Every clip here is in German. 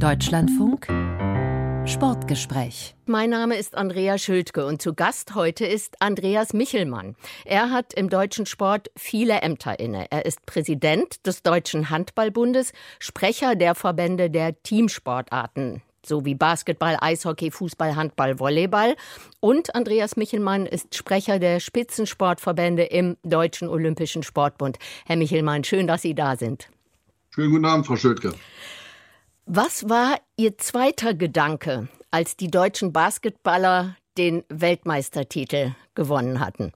Deutschlandfunk Sportgespräch. Mein Name ist Andrea Schildke und zu Gast heute ist Andreas Michelmann. Er hat im deutschen Sport viele Ämter inne. Er ist Präsident des Deutschen Handballbundes, Sprecher der Verbände der Teamsportarten sowie Basketball, Eishockey, Fußball, Handball, Volleyball. Und Andreas Michelmann ist Sprecher der Spitzensportverbände im Deutschen Olympischen Sportbund. Herr Michelmann, schön, dass Sie da sind. Schönen guten Abend, Frau Schildke. Was war Ihr zweiter Gedanke, als die deutschen Basketballer den Weltmeistertitel gewonnen hatten?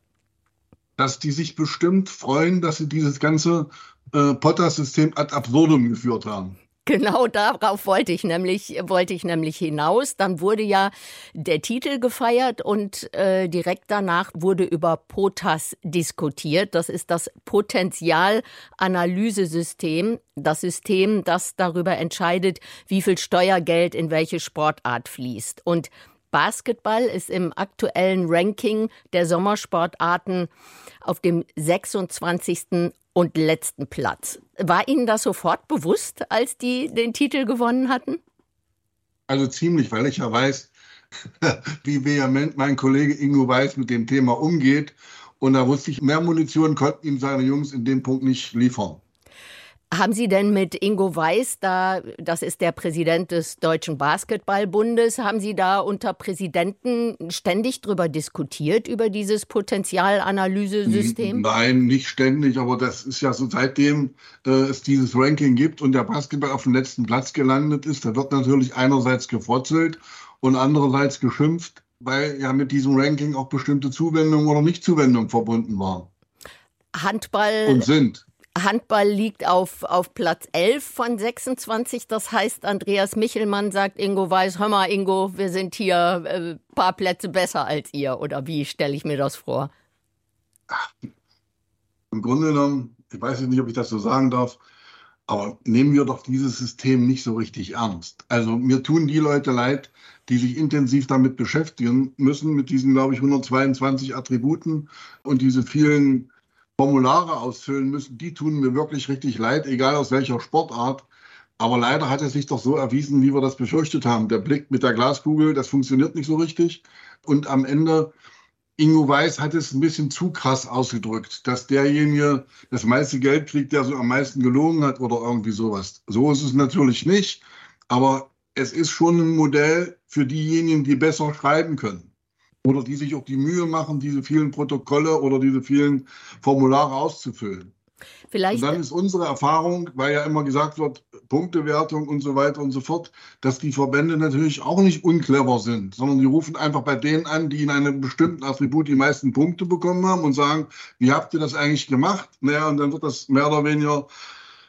Dass die sich bestimmt freuen, dass sie dieses ganze äh, Potter-System ad absurdum geführt haben. Genau darauf wollte ich nämlich, wollte ich nämlich hinaus. Dann wurde ja der Titel gefeiert und äh, direkt danach wurde über POTAS diskutiert. Das ist das Potenzialanalysesystem, das System, das darüber entscheidet, wie viel Steuergeld in welche Sportart fließt. Und Basketball ist im aktuellen Ranking der Sommersportarten auf dem 26 und letzten Platz. War Ihnen das sofort bewusst, als die den Titel gewonnen hatten? Also ziemlich, weil ich ja weiß, wie vehement mein Kollege Ingo Weiß mit dem Thema umgeht. Und da wusste ich, mehr Munition konnten ihm seine Jungs in dem Punkt nicht liefern. Haben Sie denn mit Ingo Weiß, da, das ist der Präsident des Deutschen Basketballbundes, haben Sie da unter Präsidenten ständig darüber diskutiert, über dieses Potenzialanalysesystem? Nein, nicht ständig, aber das ist ja so, seitdem äh, es dieses Ranking gibt und der Basketball auf dem letzten Platz gelandet ist, da wird natürlich einerseits gefrotzelt und andererseits geschimpft, weil ja mit diesem Ranking auch bestimmte Zuwendungen oder Nichtzuwendungen verbunden waren. Handball. Und sind. Handball liegt auf, auf Platz 11 von 26. Das heißt, Andreas Michelmann sagt Ingo Weiß, hör mal Ingo, wir sind hier ein äh, paar Plätze besser als ihr. Oder wie stelle ich mir das vor? Im Grunde genommen, ich weiß nicht, ob ich das so sagen darf, aber nehmen wir doch dieses System nicht so richtig ernst. Also mir tun die Leute leid, die sich intensiv damit beschäftigen müssen, mit diesen, glaube ich, 122 Attributen und diese vielen Formulare ausfüllen müssen, die tun mir wirklich richtig leid, egal aus welcher Sportart. Aber leider hat es sich doch so erwiesen, wie wir das befürchtet haben. Der Blick mit der Glaskugel, das funktioniert nicht so richtig. Und am Ende, Ingo Weiß hat es ein bisschen zu krass ausgedrückt, dass derjenige das meiste Geld kriegt, der so am meisten gelogen hat oder irgendwie sowas. So ist es natürlich nicht. Aber es ist schon ein Modell für diejenigen, die besser schreiben können oder die sich auch die Mühe machen, diese vielen Protokolle oder diese vielen Formulare auszufüllen. Vielleicht. Und dann ist unsere Erfahrung, weil ja immer gesagt wird, Punktewertung und so weiter und so fort, dass die Verbände natürlich auch nicht unclever sind, sondern die rufen einfach bei denen an, die in einem bestimmten Attribut die meisten Punkte bekommen haben und sagen, wie habt ihr das eigentlich gemacht? Naja, und dann wird das mehr oder weniger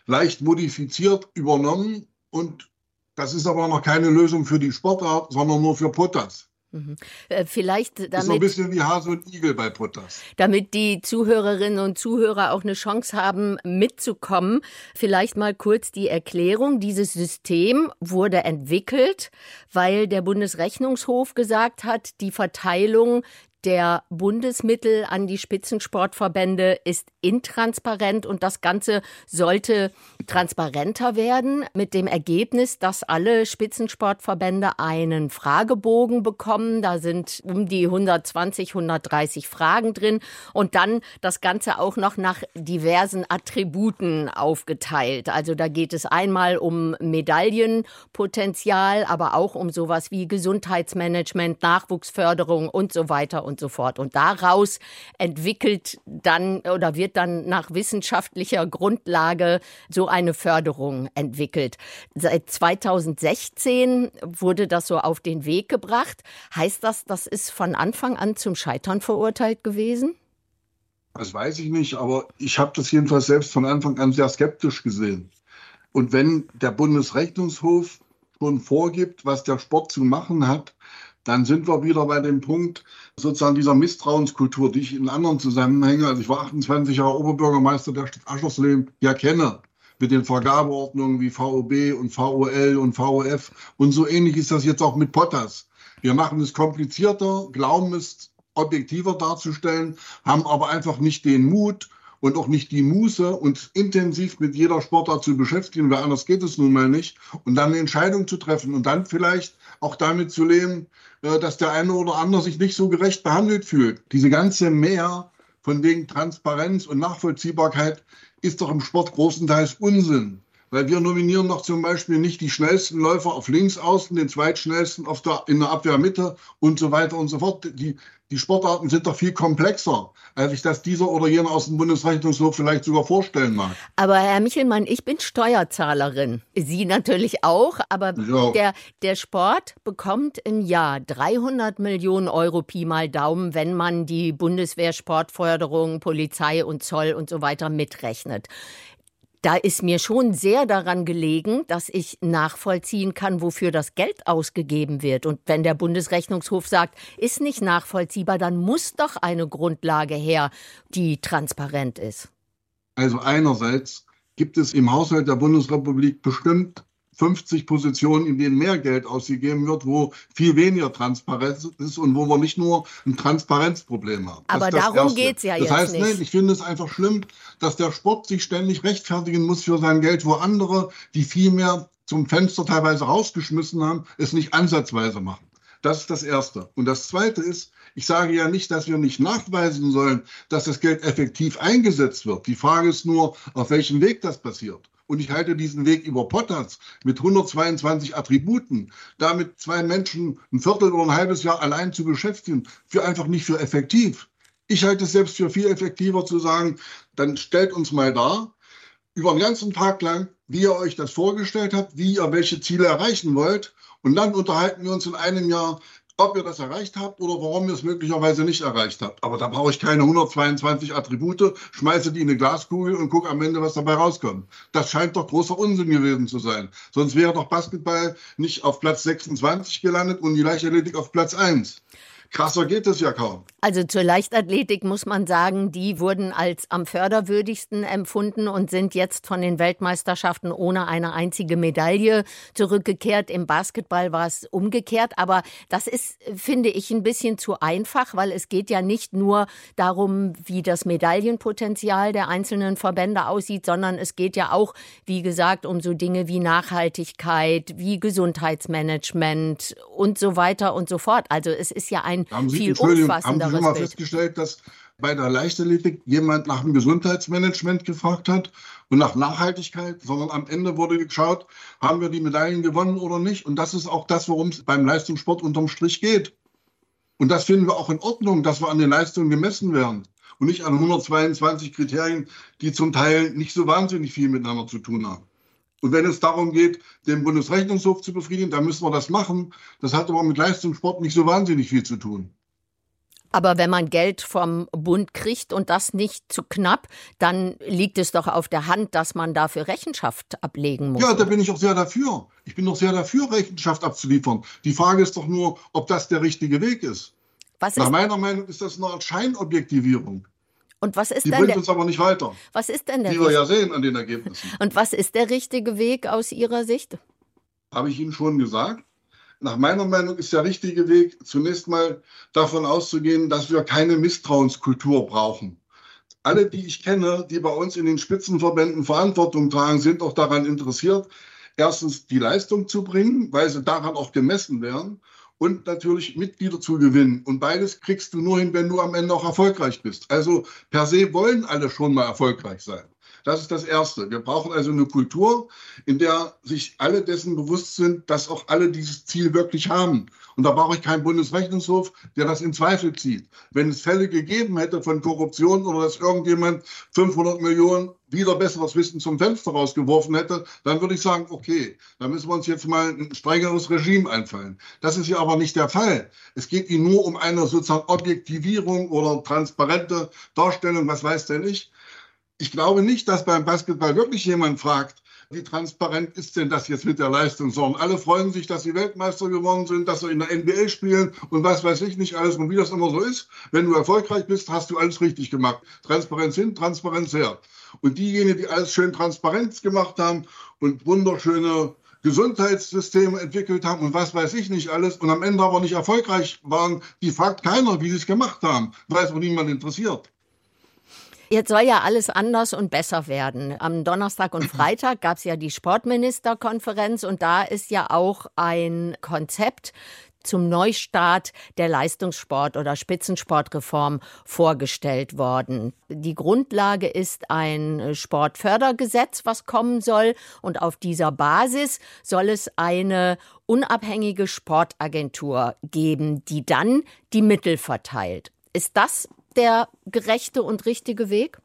leicht modifiziert übernommen und das ist aber noch keine Lösung für die Sportart, sondern nur für Potas. Mhm. Äh, vielleicht damit, ist so ein bisschen wie Hase und Igel bei Potters. Damit die Zuhörerinnen und Zuhörer auch eine Chance haben, mitzukommen, vielleicht mal kurz die Erklärung. Dieses System wurde entwickelt, weil der Bundesrechnungshof gesagt hat, die Verteilung der Bundesmittel an die Spitzensportverbände ist intransparent und das Ganze sollte transparenter werden mit dem Ergebnis, dass alle Spitzensportverbände einen Fragebogen bekommen. Da sind um die 120, 130 Fragen drin und dann das Ganze auch noch nach diversen Attributen aufgeteilt. Also da geht es einmal um Medaillenpotenzial, aber auch um sowas wie Gesundheitsmanagement, Nachwuchsförderung und so weiter und und so fort. Und daraus entwickelt dann oder wird dann nach wissenschaftlicher Grundlage so eine Förderung entwickelt. Seit 2016 wurde das so auf den Weg gebracht. Heißt das, das ist von Anfang an zum Scheitern verurteilt gewesen? Das weiß ich nicht, aber ich habe das jedenfalls selbst von Anfang an sehr skeptisch gesehen. Und wenn der Bundesrechnungshof schon vorgibt, was der Sport zu machen hat, dann sind wir wieder bei dem Punkt sozusagen dieser Misstrauenskultur, die ich in anderen Zusammenhängen, also ich war 28 Jahre Oberbürgermeister der Stadt Aschersleben, ja kenne mit den Vergabeordnungen wie VOB und VOL und VOF. Und so ähnlich ist das jetzt auch mit Potas. Wir machen es komplizierter, glauben es objektiver darzustellen, haben aber einfach nicht den Mut und auch nicht die Muße, uns intensiv mit jeder Sportart zu beschäftigen, weil anders geht es nun mal nicht, und dann eine Entscheidung zu treffen und dann vielleicht auch damit zu leben, äh, dass der eine oder andere sich nicht so gerecht behandelt fühlt. Diese ganze Mehr von wegen Transparenz und Nachvollziehbarkeit ist doch im Sport großenteils Unsinn. Weil wir nominieren doch zum Beispiel nicht die schnellsten Läufer auf links außen, den zweitschnellsten auf der, in der Abwehrmitte und so weiter und so fort. Die, die Sportarten sind doch viel komplexer, als ich das dieser oder jener aus dem Bundesrechnungshof vielleicht sogar vorstellen mag. Aber Herr Michelmann, ich bin Steuerzahlerin. Sie natürlich auch, aber ja. der, der Sport bekommt im Jahr 300 Millionen Euro Pi mal Daumen, wenn man die Bundeswehr, Sportförderung, Polizei und Zoll und so weiter mitrechnet da ist mir schon sehr daran gelegen, dass ich nachvollziehen kann, wofür das Geld ausgegeben wird. Und wenn der Bundesrechnungshof sagt, ist nicht nachvollziehbar, dann muss doch eine Grundlage her, die transparent ist. Also einerseits gibt es im Haushalt der Bundesrepublik bestimmt 50 Positionen, in denen mehr Geld ausgegeben wird, wo viel weniger Transparenz ist und wo wir nicht nur ein Transparenzproblem haben. Aber darum geht es ja das jetzt heißt, nicht. Nein, ich finde es einfach schlimm, dass der Sport sich ständig rechtfertigen muss für sein Geld, wo andere, die viel mehr zum Fenster teilweise rausgeschmissen haben, es nicht ansatzweise machen. Das ist das Erste. Und das Zweite ist, ich sage ja nicht, dass wir nicht nachweisen sollen, dass das Geld effektiv eingesetzt wird. Die Frage ist nur, auf welchem Weg das passiert. Und ich halte diesen Weg über Potters mit 122 Attributen, damit zwei Menschen ein Viertel oder ein halbes Jahr allein zu beschäftigen, für einfach nicht für effektiv. Ich halte es selbst für viel effektiver zu sagen, dann stellt uns mal dar, über den ganzen Tag lang, wie ihr euch das vorgestellt habt, wie ihr welche Ziele erreichen wollt. Und dann unterhalten wir uns in einem Jahr, ob ihr das erreicht habt oder warum ihr es möglicherweise nicht erreicht habt. Aber da brauche ich keine 122 Attribute, schmeiße die in eine Glaskugel und gucke am Ende, was dabei rauskommt. Das scheint doch großer Unsinn gewesen zu sein. Sonst wäre doch Basketball nicht auf Platz 26 gelandet und die Leichtathletik auf Platz 1. Krasser geht es ja kaum. Also zur Leichtathletik muss man sagen, die wurden als am förderwürdigsten empfunden und sind jetzt von den Weltmeisterschaften ohne eine einzige Medaille zurückgekehrt. Im Basketball war es umgekehrt, aber das ist, finde ich, ein bisschen zu einfach, weil es geht ja nicht nur darum, wie das Medaillenpotenzial der einzelnen Verbände aussieht, sondern es geht ja auch, wie gesagt, um so Dinge wie Nachhaltigkeit, wie Gesundheitsmanagement und so weiter und so fort. Also es ist ja ein haben Sie, viel umfassenderes Haben Sie schon mal festgestellt, dass bei der Leichtathletik jemand nach dem Gesundheitsmanagement gefragt hat und nach Nachhaltigkeit, sondern am Ende wurde geschaut, haben wir die Medaillen gewonnen oder nicht. Und das ist auch das, worum es beim Leistungssport unterm Strich geht. Und das finden wir auch in Ordnung, dass wir an den Leistungen gemessen werden und nicht an 122 Kriterien, die zum Teil nicht so wahnsinnig viel miteinander zu tun haben. Und wenn es darum geht, den Bundesrechnungshof zu befriedigen, dann müssen wir das machen. Das hat aber mit Leistungssport nicht so wahnsinnig viel zu tun. Aber wenn man Geld vom Bund kriegt und das nicht zu knapp, dann liegt es doch auf der Hand, dass man dafür Rechenschaft ablegen muss. Ja, da bin ich auch sehr dafür. Ich bin doch sehr dafür, Rechenschaft abzuliefern. Die Frage ist doch nur, ob das der richtige Weg ist. Was Nach meiner Meinung ist das eine Art Scheinobjektivierung. Und was ist die denn bringt der, uns aber nicht weiter. Was ist denn der Wie wir ja sehen an den Ergebnissen. Und was ist der richtige Weg aus Ihrer Sicht? Habe ich Ihnen schon gesagt. Nach meiner Meinung ist der richtige Weg zunächst mal davon auszugehen, dass wir keine Misstrauenskultur brauchen. Alle, die ich kenne, die bei uns in den Spitzenverbänden Verantwortung tragen, sind auch daran interessiert, erstens die Leistung zu bringen, weil sie daran auch gemessen werden und natürlich Mitglieder zu gewinnen. Und beides kriegst du nur hin, wenn du am Ende auch erfolgreich bist. Also per se wollen alle schon mal erfolgreich sein. Das ist das Erste. Wir brauchen also eine Kultur, in der sich alle dessen bewusst sind, dass auch alle dieses Ziel wirklich haben. Und da brauche ich keinen Bundesrechnungshof, der das in Zweifel zieht. Wenn es Fälle gegeben hätte von Korruption oder dass irgendjemand 500 Millionen wieder besseres Wissen zum Fenster rausgeworfen hätte, dann würde ich sagen, okay, da müssen wir uns jetzt mal ein strengeres Regime einfallen. Das ist ja aber nicht der Fall. Es geht Ihnen nur um eine sozusagen Objektivierung oder transparente Darstellung, was weiß der nicht. Ich glaube nicht, dass beim Basketball wirklich jemand fragt, wie transparent ist denn das jetzt mit der Leistung? Sondern alle freuen sich, dass sie Weltmeister geworden sind, dass sie in der NBA spielen und was weiß ich nicht alles. Und wie das immer so ist, wenn du erfolgreich bist, hast du alles richtig gemacht. Transparenz hin, Transparenz her. Und diejenigen, die alles schön transparent gemacht haben und wunderschöne Gesundheitssysteme entwickelt haben und was weiß ich nicht alles und am Ende aber nicht erfolgreich waren, die fragt keiner, wie sie es gemacht haben, weil es auch niemand interessiert. Jetzt soll ja alles anders und besser werden. Am Donnerstag und Freitag gab es ja die Sportministerkonferenz und da ist ja auch ein Konzept zum Neustart der Leistungssport- oder Spitzensportreform vorgestellt worden. Die Grundlage ist ein Sportfördergesetz, was kommen soll. Und auf dieser Basis soll es eine unabhängige Sportagentur geben, die dann die Mittel verteilt. Ist das der gerechte und richtige Weg?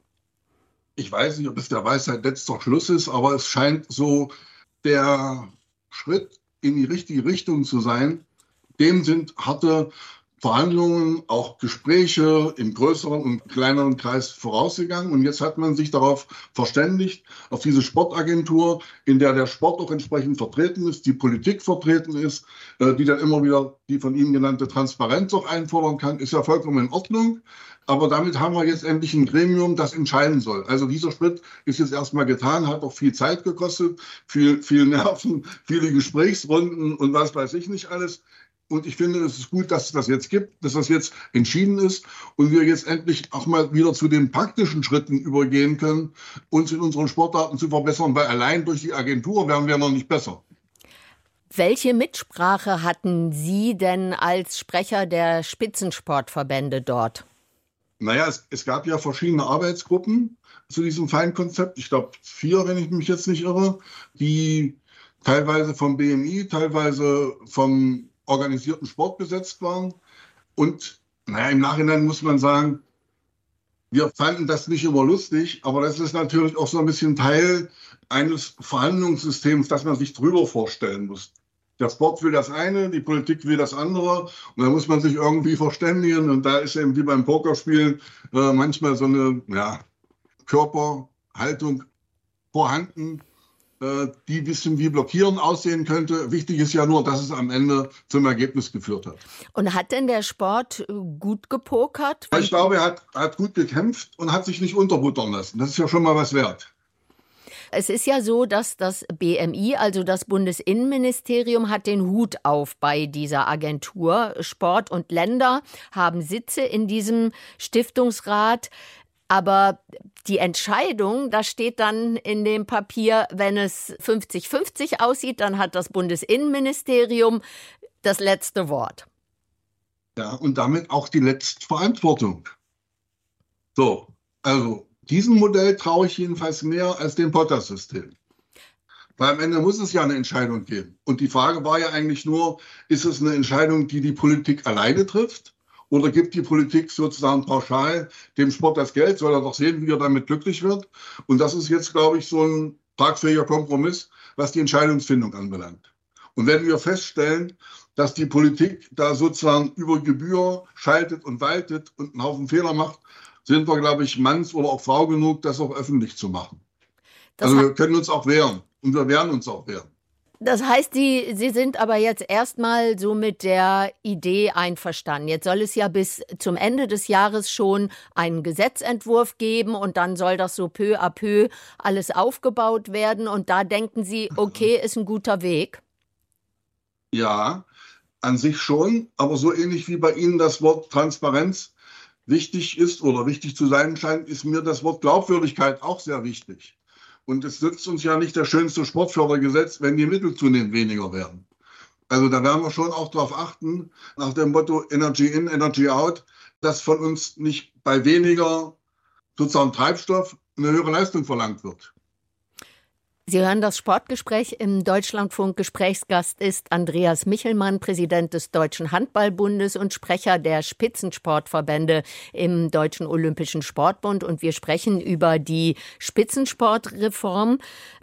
Ich weiß nicht, ob es der Weisheit letzter Schluss ist, aber es scheint so der Schritt in die richtige Richtung zu sein, dem sind harte Verhandlungen, auch Gespräche im größeren und kleineren Kreis vorausgegangen. Und jetzt hat man sich darauf verständigt, auf diese Sportagentur, in der der Sport auch entsprechend vertreten ist, die Politik vertreten ist, äh, die dann immer wieder die von Ihnen genannte Transparenz auch einfordern kann, ist ja vollkommen in Ordnung. Aber damit haben wir jetzt endlich ein Gremium, das entscheiden soll. Also dieser Schritt ist jetzt erstmal getan, hat auch viel Zeit gekostet, viel, viel Nerven, viele Gesprächsrunden und was weiß ich nicht alles. Und ich finde, es ist gut, dass es das jetzt gibt, dass das jetzt entschieden ist und wir jetzt endlich auch mal wieder zu den praktischen Schritten übergehen können, uns in unseren Sportarten zu verbessern, weil allein durch die Agentur werden wir noch nicht besser. Welche Mitsprache hatten Sie denn als Sprecher der Spitzensportverbände dort? Naja, es, es gab ja verschiedene Arbeitsgruppen zu diesem Feinkonzept. Ich glaube vier, wenn ich mich jetzt nicht irre, die teilweise vom BMI, teilweise vom organisierten Sport besetzt waren. Und naja, im Nachhinein muss man sagen, wir fanden das nicht immer lustig, aber das ist natürlich auch so ein bisschen Teil eines Verhandlungssystems, das man sich drüber vorstellen muss. Der Sport will das eine, die Politik will das andere und da muss man sich irgendwie verständigen und da ist eben wie beim Pokerspielen äh, manchmal so eine ja, Körperhaltung vorhanden, die wissen, wie Blockieren aussehen könnte. Wichtig ist ja nur, dass es am Ende zum Ergebnis geführt hat. Und hat denn der Sport äh, gut gepokert? Ich glaube, er hat, hat gut gekämpft und hat sich nicht unterbuttern lassen. Das ist ja schon mal was wert. Es ist ja so, dass das BMI, also das Bundesinnenministerium, hat den Hut auf bei dieser Agentur. Sport und Länder haben Sitze in diesem Stiftungsrat. Aber die Entscheidung, da steht dann in dem Papier, wenn es 50-50 aussieht, dann hat das Bundesinnenministerium das letzte Wort. Ja, und damit auch die letzte Verantwortung. So, also diesem Modell traue ich jedenfalls mehr als dem Potter-System. Weil am Ende muss es ja eine Entscheidung geben. Und die Frage war ja eigentlich nur, ist es eine Entscheidung, die die Politik alleine trifft? Oder gibt die Politik sozusagen pauschal dem Sport das Geld? Soll er doch sehen, wie er damit glücklich wird? Und das ist jetzt, glaube ich, so ein tragfähiger Kompromiss, was die Entscheidungsfindung anbelangt. Und wenn wir feststellen, dass die Politik da sozusagen über Gebühr schaltet und waltet und einen Haufen Fehler macht, sind wir, glaube ich, Manns oder auch Frau genug, das auch öffentlich zu machen. Das also wir können uns auch wehren und wir werden uns auch wehren. Das heißt, Sie, Sie sind aber jetzt erstmal so mit der Idee einverstanden. Jetzt soll es ja bis zum Ende des Jahres schon einen Gesetzentwurf geben und dann soll das so peu à peu alles aufgebaut werden. Und da denken Sie, okay, ist ein guter Weg. Ja, an sich schon, aber so ähnlich wie bei Ihnen das Wort Transparenz wichtig ist oder wichtig zu sein scheint, ist mir das Wort Glaubwürdigkeit auch sehr wichtig. Und es nützt uns ja nicht das schönste Sportfördergesetz, wenn die Mittel zunehmend weniger werden. Also da werden wir schon auch darauf achten, nach dem Motto Energy in, Energy out, dass von uns nicht bei weniger sozusagen Treibstoff eine höhere Leistung verlangt wird. Sie hören das Sportgespräch im Deutschlandfunk. Gesprächsgast ist Andreas Michelmann, Präsident des Deutschen Handballbundes und Sprecher der Spitzensportverbände im Deutschen Olympischen Sportbund. Und wir sprechen über die Spitzensportreform.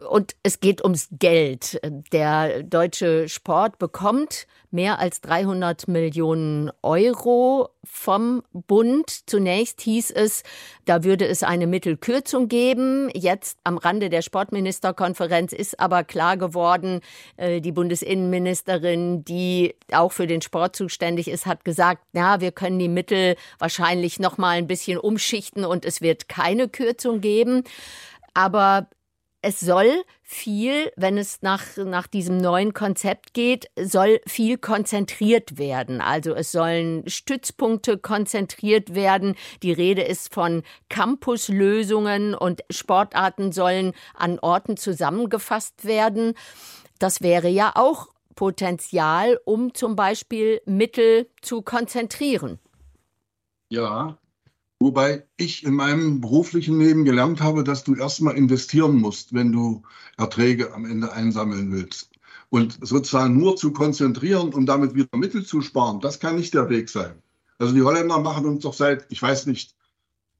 Und es geht ums Geld. Der deutsche Sport bekommt mehr als 300 Millionen Euro vom Bund. Zunächst hieß es, da würde es eine Mittelkürzung geben. Jetzt am Rande der Sportministerkonferenz ist aber klar geworden, äh, die Bundesinnenministerin, die auch für den Sport zuständig ist, hat gesagt, na, wir können die Mittel wahrscheinlich noch mal ein bisschen umschichten und es wird keine Kürzung geben. Aber es soll viel, wenn es nach, nach diesem neuen Konzept geht, soll viel konzentriert werden. Also es sollen Stützpunkte konzentriert werden. Die Rede ist von Campuslösungen und Sportarten sollen an Orten zusammengefasst werden. Das wäre ja auch Potenzial, um zum Beispiel Mittel zu konzentrieren. Ja, wobei ich in meinem beruflichen Leben gelernt habe, dass du erstmal investieren musst, wenn du Erträge am Ende einsammeln willst. Und sozusagen nur zu konzentrieren und damit wieder Mittel zu sparen, das kann nicht der Weg sein. Also die Holländer machen uns doch seit, ich weiß nicht,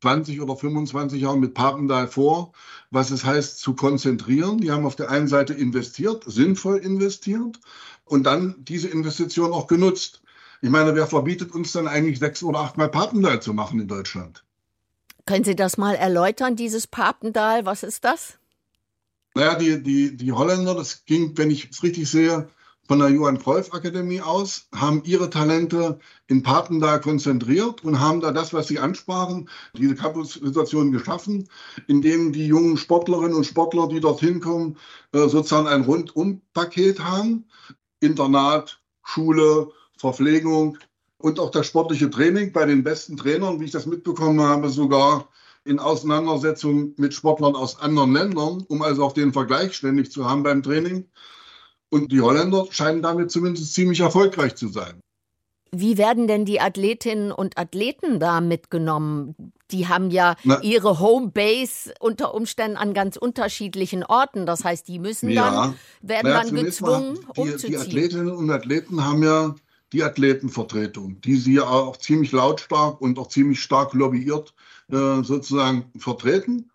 20 oder 25 Jahren mit Papendal vor, was es heißt zu konzentrieren. Die haben auf der einen Seite investiert, sinnvoll investiert und dann diese Investition auch genutzt. Ich meine, wer verbietet uns dann eigentlich sechs oder achtmal Papendal zu machen in Deutschland? Können Sie das mal erläutern, dieses Papendal? Was ist das? Naja, die, die, die Holländer, das ging, wenn ich es richtig sehe, von der Johann Cruyff Akademie aus, haben ihre Talente in Papendal konzentriert und haben da das, was sie ansprachen, diese Campus-Situation geschaffen, indem die jungen Sportlerinnen und Sportler, die dorthin kommen, äh, sozusagen ein Rundum-Paket haben. Internat, Schule, Verpflegung und auch das sportliche Training bei den besten Trainern, wie ich das mitbekommen habe, sogar in Auseinandersetzung mit Sportlern aus anderen Ländern, um also auch den Vergleich ständig zu haben beim Training. Und die Holländer scheinen damit zumindest ziemlich erfolgreich zu sein. Wie werden denn die Athletinnen und Athleten da mitgenommen? Die haben ja Na, ihre Homebase unter Umständen an ganz unterschiedlichen Orten. Das heißt, die müssen ja, dann, werden ja, dann gezwungen, die, umzuziehen. Die Athletinnen und Athleten haben ja die Athletenvertretung, die sie ja auch ziemlich lautstark und auch ziemlich stark lobbyiert äh, sozusagen vertreten.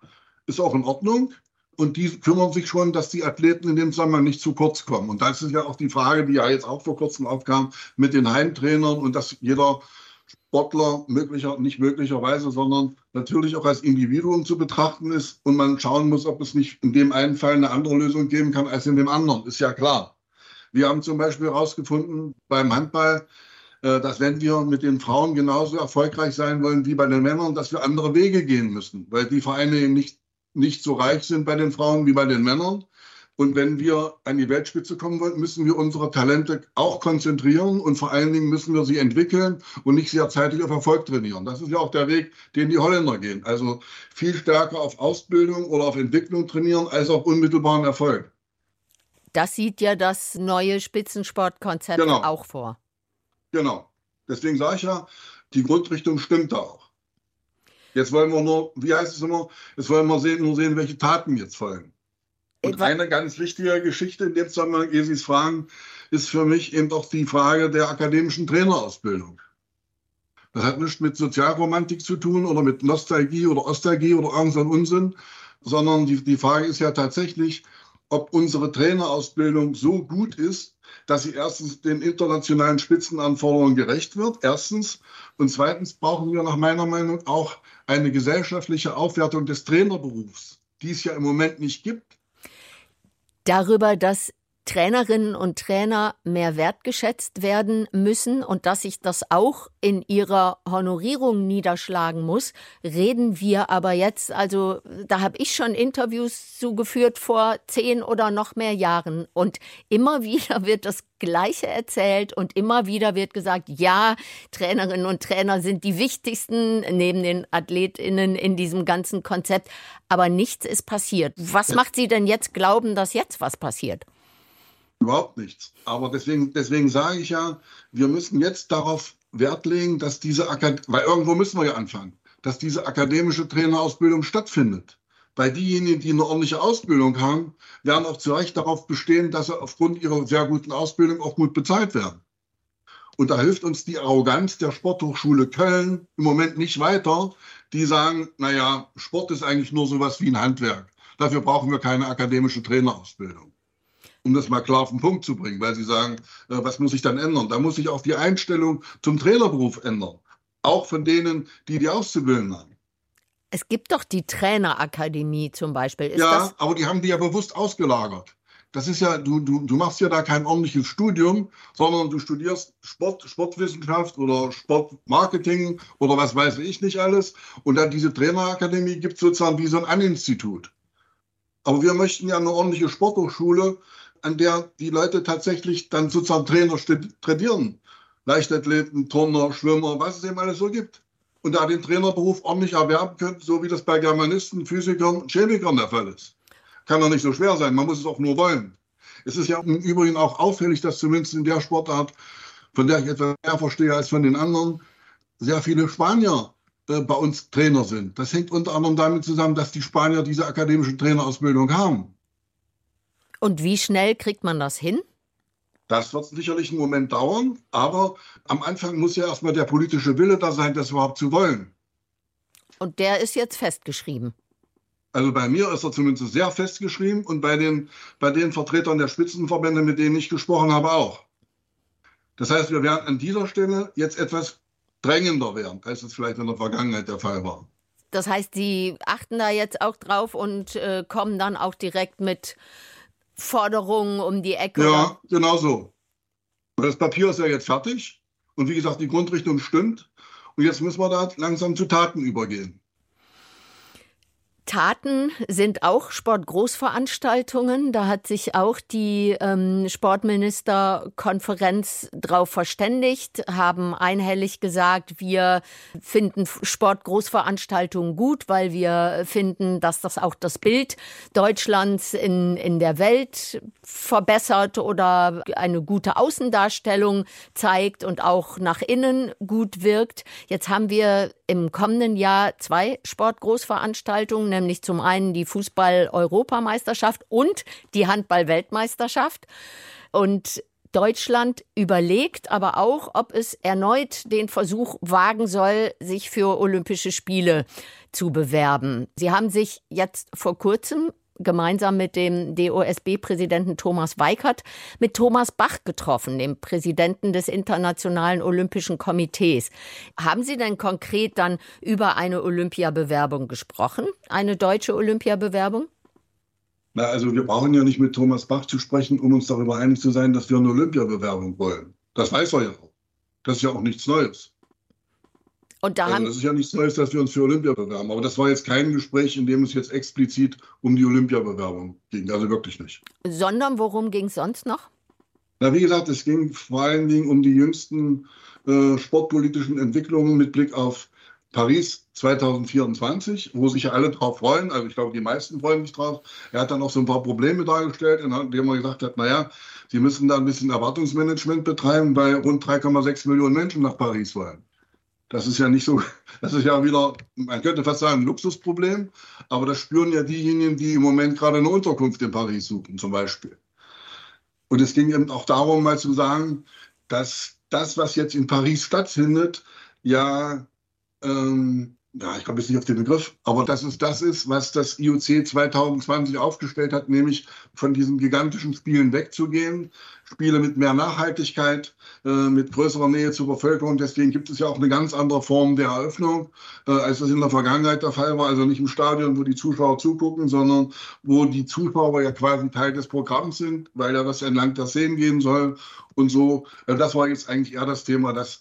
Ist auch in Ordnung und die kümmern sich schon, dass die Athleten in dem Zusammenhang nicht zu kurz kommen. Und das ist ja auch die Frage, die ja jetzt auch vor kurzem aufkam mit den Heimtrainern und dass jeder Sportler möglicher, nicht möglicherweise, sondern natürlich auch als Individuum zu betrachten ist und man schauen muss, ob es nicht in dem einen Fall eine andere Lösung geben kann als in dem anderen. Ist ja klar. Wir haben zum Beispiel herausgefunden beim Handball, äh, dass wenn wir mit den Frauen genauso erfolgreich sein wollen wie bei den Männern, dass wir andere Wege gehen müssen, weil die Vereine eben nicht nicht so reich sind bei den Frauen wie bei den Männern. Und wenn wir an die Weltspitze kommen wollen, müssen wir unsere Talente auch konzentrieren und vor allen Dingen müssen wir sie entwickeln und nicht sehr zeitig auf Erfolg trainieren. Das ist ja auch der Weg, den die Holländer gehen. Also viel stärker auf Ausbildung oder auf Entwicklung trainieren als auf unmittelbaren Erfolg. Das sieht ja das neue Spitzensportkonzept genau. auch vor. Genau. Deswegen sage ich ja, die Grundrichtung stimmt da auch. Jetzt wollen wir nur, wie heißt es immer, jetzt wollen wir sehen, nur sehen, welche Taten jetzt folgen. Und Etwa eine ganz wichtige Geschichte in dem Zusammenhang, ehe Sie es fragen, ist für mich eben doch die Frage der akademischen Trainerausbildung. Das hat nichts mit Sozialromantik zu tun oder mit Nostalgie oder Ostalgie oder irgendein Unsinn, sondern die, die Frage ist ja tatsächlich, ob unsere Trainerausbildung so gut ist, dass sie erstens den internationalen Spitzenanforderungen gerecht wird, erstens. Und zweitens brauchen wir nach meiner Meinung auch eine gesellschaftliche Aufwertung des Trainerberufs, die es ja im Moment nicht gibt. Darüber, dass Trainerinnen und Trainer mehr wertgeschätzt werden müssen und dass sich das auch in ihrer Honorierung niederschlagen muss, reden wir aber jetzt, also da habe ich schon Interviews zugeführt vor zehn oder noch mehr Jahren und immer wieder wird das Gleiche erzählt und immer wieder wird gesagt, ja, Trainerinnen und Trainer sind die wichtigsten neben den Athletinnen in diesem ganzen Konzept, aber nichts ist passiert. Was macht Sie denn jetzt glauben, dass jetzt was passiert? Überhaupt nichts. Aber deswegen, deswegen sage ich ja, wir müssen jetzt darauf Wert legen, dass diese Akad weil irgendwo müssen wir ja anfangen, dass diese akademische Trainerausbildung stattfindet. Weil diejenigen, die eine ordentliche Ausbildung haben, werden auch zu Recht darauf bestehen, dass sie aufgrund ihrer sehr guten Ausbildung auch gut bezahlt werden. Und da hilft uns die Arroganz der Sporthochschule Köln im Moment nicht weiter, die sagen, naja, Sport ist eigentlich nur sowas wie ein Handwerk. Dafür brauchen wir keine akademische Trainerausbildung um das mal klar auf den Punkt zu bringen, weil Sie sagen, äh, was muss ich dann ändern? Da muss sich auch die Einstellung zum Trainerberuf ändern. Auch von denen, die die auszubilden haben. Es gibt doch die Trainerakademie zum Beispiel. Ist ja, aber die haben die ja bewusst ausgelagert. Das ist ja, du, du, du machst ja da kein ordentliches Studium, sondern du studierst Sport, Sportwissenschaft oder Sportmarketing oder was weiß ich nicht alles. Und dann diese Trainerakademie gibt es sozusagen wie so ein Aninstitut. Aber wir möchten ja eine ordentliche Sporthochschule, an der die Leute tatsächlich dann sozusagen Trainer trainieren. Leichtathleten, Turner, Schwimmer, was es eben alles so gibt. Und da den Trainerberuf ordentlich erwerben können, so wie das bei Germanisten, Physikern, Chemikern der Fall ist. Kann doch nicht so schwer sein, man muss es auch nur wollen. Es ist ja im Übrigen auch auffällig, dass zumindest in der Sportart, von der ich etwas mehr verstehe als von den anderen, sehr viele Spanier äh, bei uns Trainer sind. Das hängt unter anderem damit zusammen, dass die Spanier diese akademische Trainerausbildung haben. Und wie schnell kriegt man das hin? Das wird sicherlich einen Moment dauern, aber am Anfang muss ja erstmal der politische Wille da sein, das überhaupt zu wollen. Und der ist jetzt festgeschrieben. Also bei mir ist er zumindest sehr festgeschrieben und bei den, bei den Vertretern der Spitzenverbände, mit denen ich gesprochen habe, auch. Das heißt, wir werden an dieser Stelle jetzt etwas drängender werden, als es vielleicht in der Vergangenheit der Fall war. Das heißt, Sie achten da jetzt auch drauf und äh, kommen dann auch direkt mit Forderungen um die Ecke. Ja, oder? genau so. Das Papier ist ja jetzt fertig und wie gesagt, die Grundrichtung stimmt. Und jetzt müssen wir da langsam zu Taten übergehen. Taten sind auch Sportgroßveranstaltungen. Da hat sich auch die ähm, Sportministerkonferenz darauf verständigt, haben einhellig gesagt, wir finden Sportgroßveranstaltungen gut, weil wir finden, dass das auch das Bild Deutschlands in, in der Welt verbessert oder eine gute Außendarstellung zeigt und auch nach innen gut wirkt. Jetzt haben wir im kommenden Jahr zwei Sportgroßveranstaltungen, nämlich zum einen die Fußball-Europameisterschaft und die Handball-Weltmeisterschaft. Und Deutschland überlegt aber auch, ob es erneut den Versuch wagen soll, sich für Olympische Spiele zu bewerben. Sie haben sich jetzt vor kurzem gemeinsam mit dem DOSB-Präsidenten Thomas Weikert mit Thomas Bach getroffen, dem Präsidenten des Internationalen Olympischen Komitees. Haben Sie denn konkret dann über eine Olympiabewerbung gesprochen? Eine deutsche Olympiabewerbung? Na, also wir brauchen ja nicht mit Thomas Bach zu sprechen, um uns darüber einig zu sein, dass wir eine Olympiabewerbung wollen. Das weiß er ja auch. Das ist ja auch nichts Neues. Und da also das ist ja nichts Neues, dass wir uns für Olympia bewerben. Aber das war jetzt kein Gespräch, in dem es jetzt explizit um die Olympiabewerbung ging. Also wirklich nicht. Sondern worum ging es sonst noch? Na, wie gesagt, es ging vor allen Dingen um die jüngsten äh, sportpolitischen Entwicklungen mit Blick auf Paris 2024, wo sich ja alle drauf freuen. Also ich glaube, die meisten freuen sich drauf. Er hat dann auch so ein paar Probleme dargestellt, indem er gesagt hat, naja, Sie müssen da ein bisschen Erwartungsmanagement betreiben, weil rund 3,6 Millionen Menschen nach Paris wollen. Das ist ja nicht so, das ist ja wieder, man könnte fast sagen, ein Luxusproblem, aber das spüren ja diejenigen, die im Moment gerade eine Unterkunft in Paris suchen, zum Beispiel. Und es ging eben auch darum, mal zu sagen, dass das, was jetzt in Paris stattfindet, ja ähm, ja, ich komme jetzt nicht auf den Begriff, aber dass es das ist, was das IOC 2020 aufgestellt hat, nämlich von diesen gigantischen Spielen wegzugehen. Spiele mit mehr Nachhaltigkeit, äh, mit größerer Nähe zur Bevölkerung. Deswegen gibt es ja auch eine ganz andere Form der Eröffnung, äh, als das in der Vergangenheit der Fall war. Also nicht im Stadion, wo die Zuschauer zugucken, sondern wo die Zuschauer ja quasi Teil des Programms sind, weil ja das entlang der Szenen gehen soll. Und so, äh, das war jetzt eigentlich eher das Thema, dass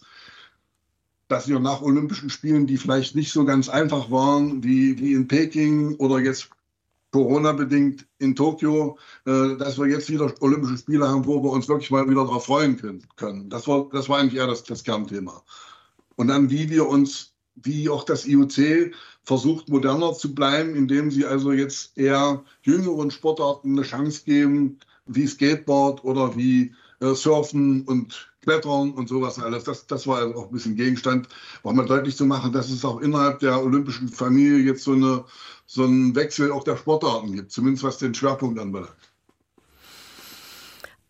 dass wir nach Olympischen Spielen, die vielleicht nicht so ganz einfach waren, wie, wie in Peking oder jetzt Corona-bedingt in Tokio, äh, dass wir jetzt wieder Olympische Spiele haben, wo wir uns wirklich mal wieder darauf freuen können. Das war, das war eigentlich eher das, das Kernthema. Und dann, wie wir uns, wie auch das IOC versucht, moderner zu bleiben, indem sie also jetzt eher jüngeren Sportarten eine Chance geben, wie Skateboard oder wie äh, Surfen und Klettern und sowas alles. Das, das war also auch ein bisschen Gegenstand, auch mal deutlich zu machen, dass es auch innerhalb der olympischen Familie jetzt so, eine, so einen Wechsel auch der Sportarten gibt, zumindest was den Schwerpunkt anbelangt.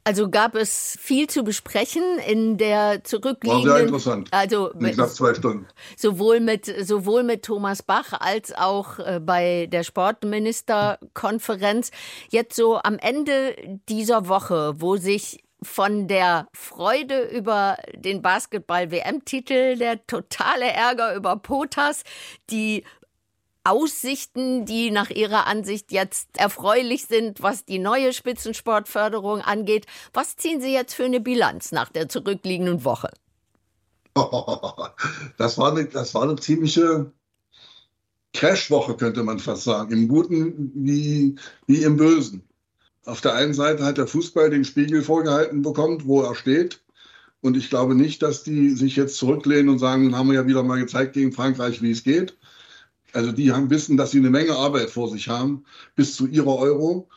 Also gab es viel zu besprechen in der zurückliegenden. War sehr interessant. Also mit, knapp zwei Stunden. Sowohl mit sowohl mit Thomas Bach als auch äh, bei der Sportministerkonferenz. Jetzt so am Ende dieser Woche, wo sich von der Freude über den Basketball-WM-Titel, der totale Ärger über Potas, die Aussichten, die nach Ihrer Ansicht jetzt erfreulich sind, was die neue Spitzensportförderung angeht. Was ziehen Sie jetzt für eine Bilanz nach der zurückliegenden Woche? Das war eine, das war eine ziemliche, Crashwoche, könnte man fast sagen, im Guten wie, wie im Bösen. Auf der einen Seite hat der Fußball den Spiegel vorgehalten bekommen, wo er steht. Und ich glaube nicht, dass die sich jetzt zurücklehnen und sagen, haben wir ja wieder mal gezeigt gegen Frankreich, wie es geht. Also die haben wissen, dass sie eine Menge Arbeit vor sich haben, bis zu ihrer Euro.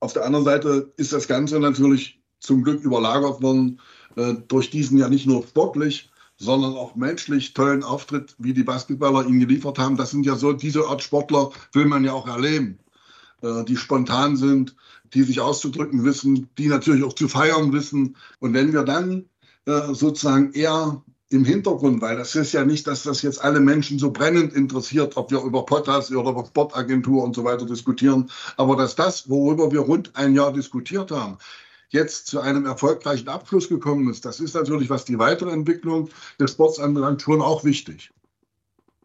Auf der anderen Seite ist das Ganze natürlich zum Glück überlagert worden äh, durch diesen ja nicht nur sportlich, sondern auch menschlich tollen Auftritt, wie die Basketballer ihn geliefert haben. Das sind ja so, diese Art Sportler will man ja auch erleben, äh, die spontan sind, die sich auszudrücken wissen, die natürlich auch zu feiern wissen. Und wenn wir dann äh, sozusagen eher im Hintergrund, weil das ist ja nicht, dass das jetzt alle Menschen so brennend interessiert, ob wir über Potas oder über Sportagentur und so weiter diskutieren, aber dass das, worüber wir rund ein Jahr diskutiert haben, jetzt zu einem erfolgreichen Abschluss gekommen ist, das ist natürlich, was die Weiterentwicklung des Sports anbelangt, schon auch wichtig.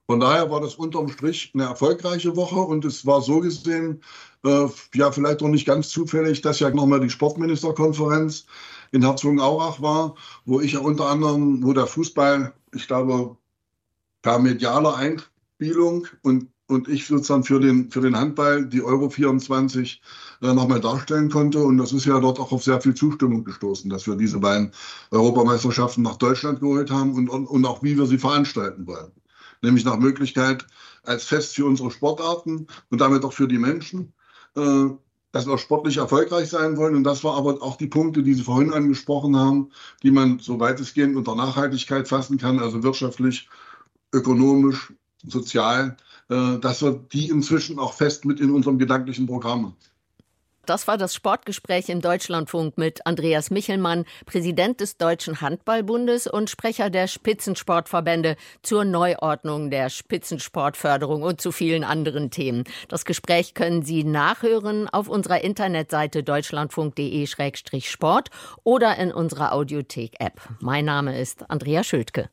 Von daher war das unterm Strich eine erfolgreiche Woche und es war so gesehen, äh, ja, vielleicht auch nicht ganz zufällig, dass ja nochmal die Sportministerkonferenz in Herzogenaurach war, wo ich ja unter anderem, wo der Fußball, ich glaube, per medialer Einspielung und und ich sozusagen für den, für den Handball die Euro 24 äh, nochmal darstellen konnte. Und das ist ja dort auch auf sehr viel Zustimmung gestoßen, dass wir diese beiden Europameisterschaften nach Deutschland geholt haben und, und, und auch wie wir sie veranstalten wollen. Nämlich nach Möglichkeit als Fest für unsere Sportarten und damit auch für die Menschen, äh, dass wir auch sportlich erfolgreich sein wollen. Und das war aber auch die Punkte, die Sie vorhin angesprochen haben, die man so weitestgehend unter Nachhaltigkeit fassen kann, also wirtschaftlich, ökonomisch, sozial äh, dass wir die inzwischen auch fest mit in unserem gedanklichen Programm haben. Das war das Sportgespräch im Deutschlandfunk mit Andreas Michelmann, Präsident des Deutschen Handballbundes und Sprecher der Spitzensportverbände zur Neuordnung der Spitzensportförderung und zu vielen anderen Themen. Das Gespräch können Sie nachhören auf unserer Internetseite deutschlandfunk.de-sport oder in unserer Audiothek-App. Mein Name ist Andrea Schildke.